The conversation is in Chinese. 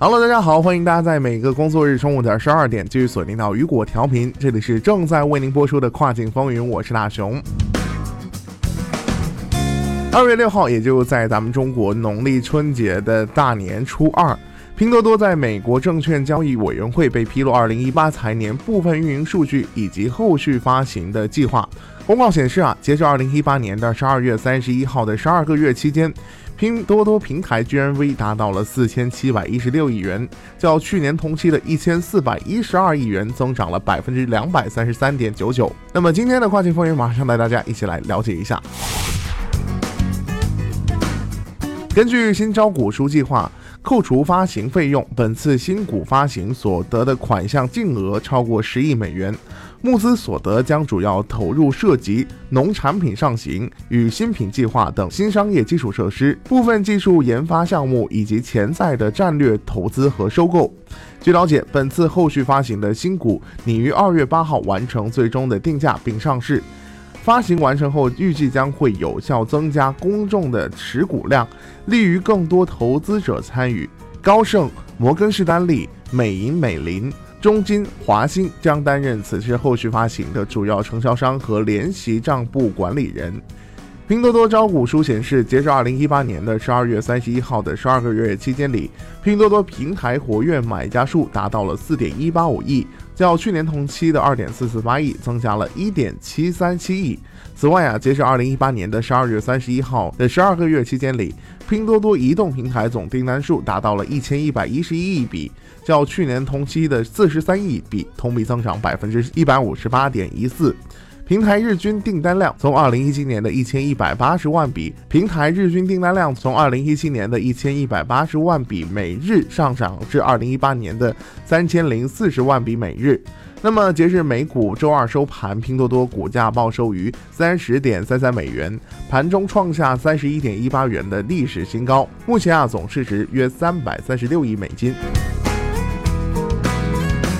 Hello，大家好，欢迎大家在每个工作日中午的十二点继续锁定到雨果调频，这里是正在为您播出的跨境风云，我是大熊。二月六号，也就在咱们中国农历春节的大年初二，拼多多在美国证券交易委员会被披露二零一八财年部分运营数据以及后续发行的计划。公告显示啊，截至二零一八年的十二月三十一号的十二个月期间。拼多多平台 GMV 达到了四千七百一十六亿元，较去年同期的一千四百一十二亿元增长了百分之两百三十三点九九。那么今天的跨境风云，马上带大家一起来了解一下。根据新招股书计划，扣除发行费用，本次新股发行所得的款项净额超过十亿美元。募资所得将主要投入涉及农产品上行与新品计划等新商业基础设施、部分技术研发项目以及潜在的战略投资和收购。据了解，本次后续发行的新股拟于二月八号完成最终的定价并上市。发行完成后，预计将会有效增加公众的持股量，利于更多投资者参与。高盛、摩根士丹利、美银美林。中金、华兴将担任此次后续发行的主要承销商和联席账簿管理人。拼多多招股书显示，截至二零一八年的十二月三十一号的十二个月期间里，拼多多平台活跃买家数达到了四点一八五亿，较去年同期的二点四四八亿增加了一点七三七亿。此外啊，截至二零一八年的十二月三十一号的十二个月期间里，拼多多移动平台总订单数达到了一千一百一十一亿笔，较去年同期的四十三亿笔同比增长百分之一百五十八点一四。平台日均订单量从二零一七年的一千一百八十万笔，平台日均订单量从二零一七年的一千一百八十万笔每日上涨至二零一八年的三千零四十万笔每日。那么，截至美股周二收盘，拼多多股价报收于三十点三三美元，盘中创下三十一点一八元的历史新高。目前啊，总市值约三百三十六亿美金。